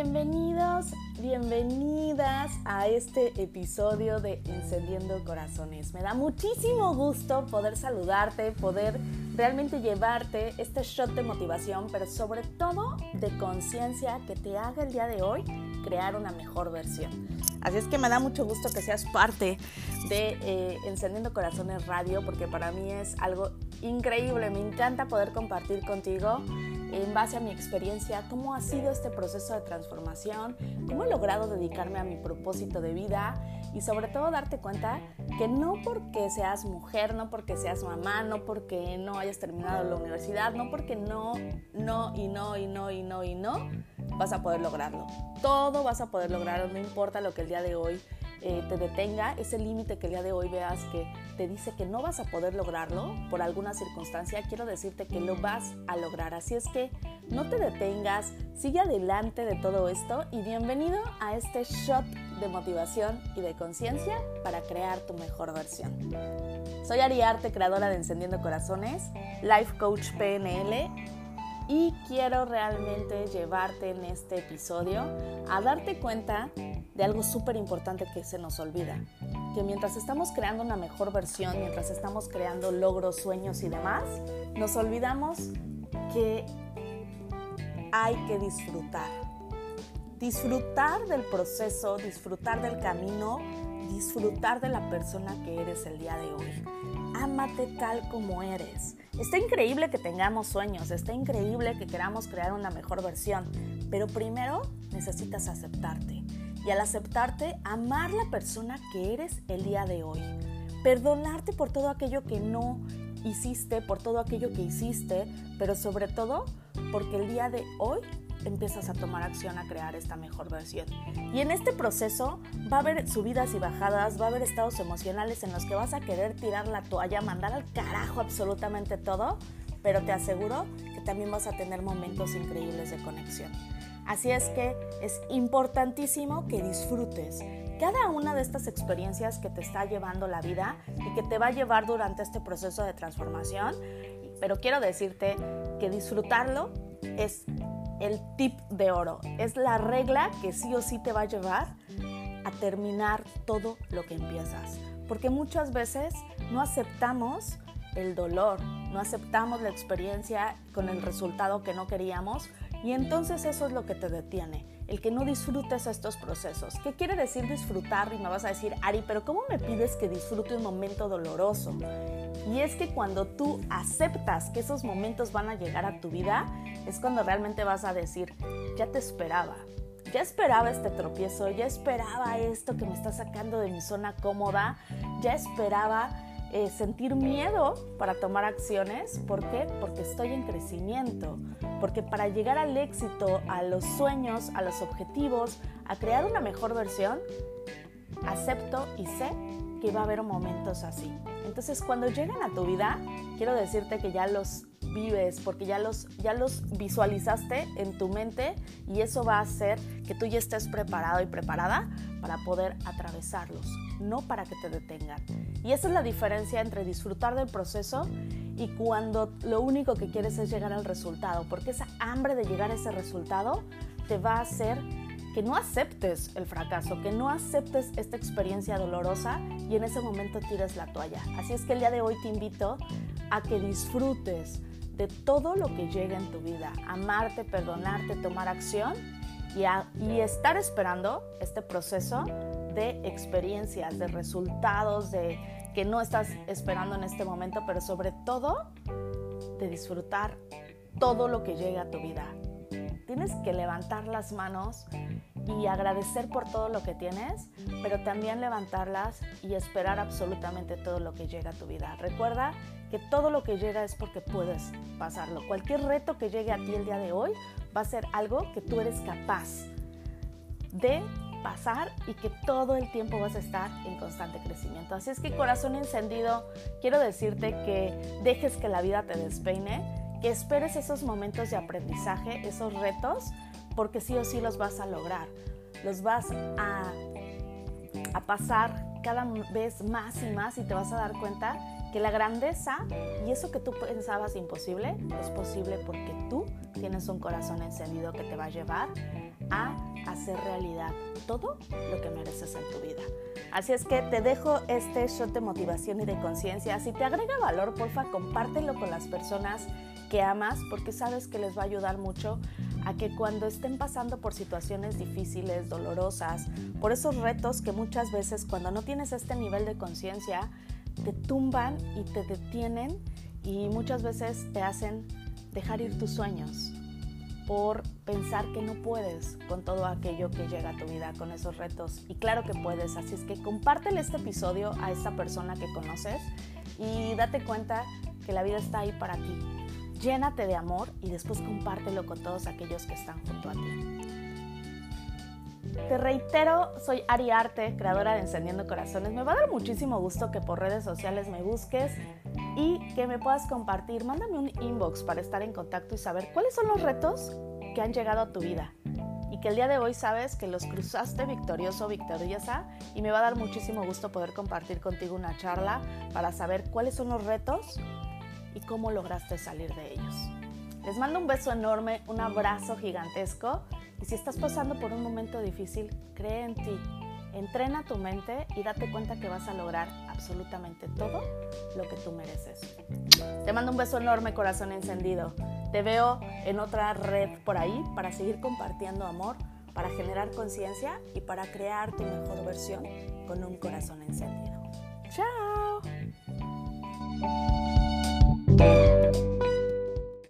Bienvenidos, bienvenidas a este episodio de Encendiendo Corazones. Me da muchísimo gusto poder saludarte, poder realmente llevarte este shot de motivación, pero sobre todo de conciencia que te haga el día de hoy crear una mejor versión. Así es que me da mucho gusto que seas parte de eh, Encendiendo Corazones Radio, porque para mí es algo increíble. Me encanta poder compartir contigo en base a mi experiencia, cómo ha sido este proceso de transformación, cómo he logrado dedicarme a mi propósito de vida y sobre todo darte cuenta que no porque seas mujer, no porque seas mamá, no porque no hayas terminado la universidad, no porque no, no y no y no y no y no, vas a poder lograrlo. Todo vas a poder lograrlo, no importa lo que el día de hoy eh, te detenga, ese límite que el día de hoy veas que te dice que no vas a poder lograrlo por alguna circunstancia, quiero decirte que lo vas a lograr. Así es que no te detengas, sigue adelante de todo esto y bienvenido a este shot de motivación y de conciencia para crear tu mejor versión. Soy Ariarte, creadora de Encendiendo Corazones, Life Coach PNL y quiero realmente llevarte en este episodio a darte cuenta de algo súper importante que se nos olvida. Que mientras estamos creando una mejor versión, mientras estamos creando logros, sueños y demás, nos olvidamos que hay que disfrutar. Disfrutar del proceso, disfrutar del camino, disfrutar de la persona que eres el día de hoy. Ámate tal como eres. Está increíble que tengamos sueños, está increíble que queramos crear una mejor versión, pero primero necesitas aceptarte y al aceptarte, amar la persona que eres el día de hoy. Perdonarte por todo aquello que no hiciste, por todo aquello que hiciste, pero sobre todo porque el día de hoy empiezas a tomar acción a crear esta mejor versión. Y en este proceso va a haber subidas y bajadas, va a haber estados emocionales en los que vas a querer tirar la toalla, mandar al carajo absolutamente todo, pero te aseguro que también vas a tener momentos increíbles de conexión. Así es que es importantísimo que disfrutes cada una de estas experiencias que te está llevando la vida y que te va a llevar durante este proceso de transformación. Pero quiero decirte que disfrutarlo es el tip de oro, es la regla que sí o sí te va a llevar a terminar todo lo que empiezas. Porque muchas veces no aceptamos el dolor, no aceptamos la experiencia con el resultado que no queríamos y entonces eso es lo que te detiene, el que no disfrutes estos procesos. ¿Qué quiere decir disfrutar? Y me vas a decir, Ari, pero ¿cómo me pides que disfrute un momento doloroso? Y es que cuando tú aceptas que esos momentos van a llegar a tu vida, es cuando realmente vas a decir, ya te esperaba. Ya esperaba este tropiezo, ya esperaba esto que me está sacando de mi zona cómoda, ya esperaba eh, sentir miedo para tomar acciones. ¿Por qué? Porque estoy en crecimiento. Porque para llegar al éxito, a los sueños, a los objetivos, a crear una mejor versión, acepto y sé que va a haber momentos así. Entonces, cuando llegan a tu vida, quiero decirte que ya los vives, porque ya los, ya los visualizaste en tu mente y eso va a hacer que tú ya estés preparado y preparada para poder atravesarlos, no para que te detengan. Y esa es la diferencia entre disfrutar del proceso y cuando lo único que quieres es llegar al resultado, porque esa hambre de llegar a ese resultado te va a hacer que no aceptes el fracaso, que no aceptes esta experiencia dolorosa y en ese momento tires la toalla. Así es que el día de hoy te invito a que disfrutes de todo lo que llega en tu vida, amarte, perdonarte, tomar acción y, y estar esperando este proceso de experiencias, de resultados, de que no estás esperando en este momento, pero sobre todo de disfrutar todo lo que llega a tu vida. Tienes que levantar las manos y agradecer por todo lo que tienes, pero también levantarlas y esperar absolutamente todo lo que llega a tu vida. Recuerda que todo lo que llega es porque puedes pasarlo. Cualquier reto que llegue a ti el día de hoy va a ser algo que tú eres capaz de pasar y que todo el tiempo vas a estar en constante crecimiento. Así es que corazón encendido, quiero decirte que dejes que la vida te despeine, que esperes esos momentos de aprendizaje, esos retos, porque sí o sí los vas a lograr. Los vas a, a pasar cada vez más y más y te vas a dar cuenta que la grandeza y eso que tú pensabas imposible es posible porque tú tienes un corazón encendido que te va a llevar a hacer realidad todo lo que mereces en tu vida. Así es que te dejo este shot de motivación y de conciencia. Si te agrega valor, porfa, compártelo con las personas que amas porque sabes que les va a ayudar mucho a que cuando estén pasando por situaciones difíciles, dolorosas, por esos retos que muchas veces cuando no tienes este nivel de conciencia, te tumban y te detienen y muchas veces te hacen dejar ir tus sueños por pensar que no puedes con todo aquello que llega a tu vida, con esos retos. Y claro que puedes, así es que compártele este episodio a esta persona que conoces y date cuenta que la vida está ahí para ti. Llénate de amor y después compártelo con todos aquellos que están junto a ti. Te reitero, soy Ari Arte, creadora de Encendiendo Corazones. Me va a dar muchísimo gusto que por redes sociales me busques y que me puedas compartir. Mándame un inbox para estar en contacto y saber cuáles son los retos que han llegado a tu vida. Y que el día de hoy sabes que los cruzaste victorioso victoriosa y me va a dar muchísimo gusto poder compartir contigo una charla para saber cuáles son los retos y cómo lograste salir de ellos. Les mando un beso enorme, un abrazo gigantesco y si estás pasando por un momento difícil, cree en ti, entrena tu mente y date cuenta que vas a lograr absolutamente todo lo que tú mereces. Te mando un beso enorme, corazón encendido. Te veo en otra red por ahí para seguir compartiendo amor, para generar conciencia y para crear tu mejor versión con un corazón encendido. ¡Chao!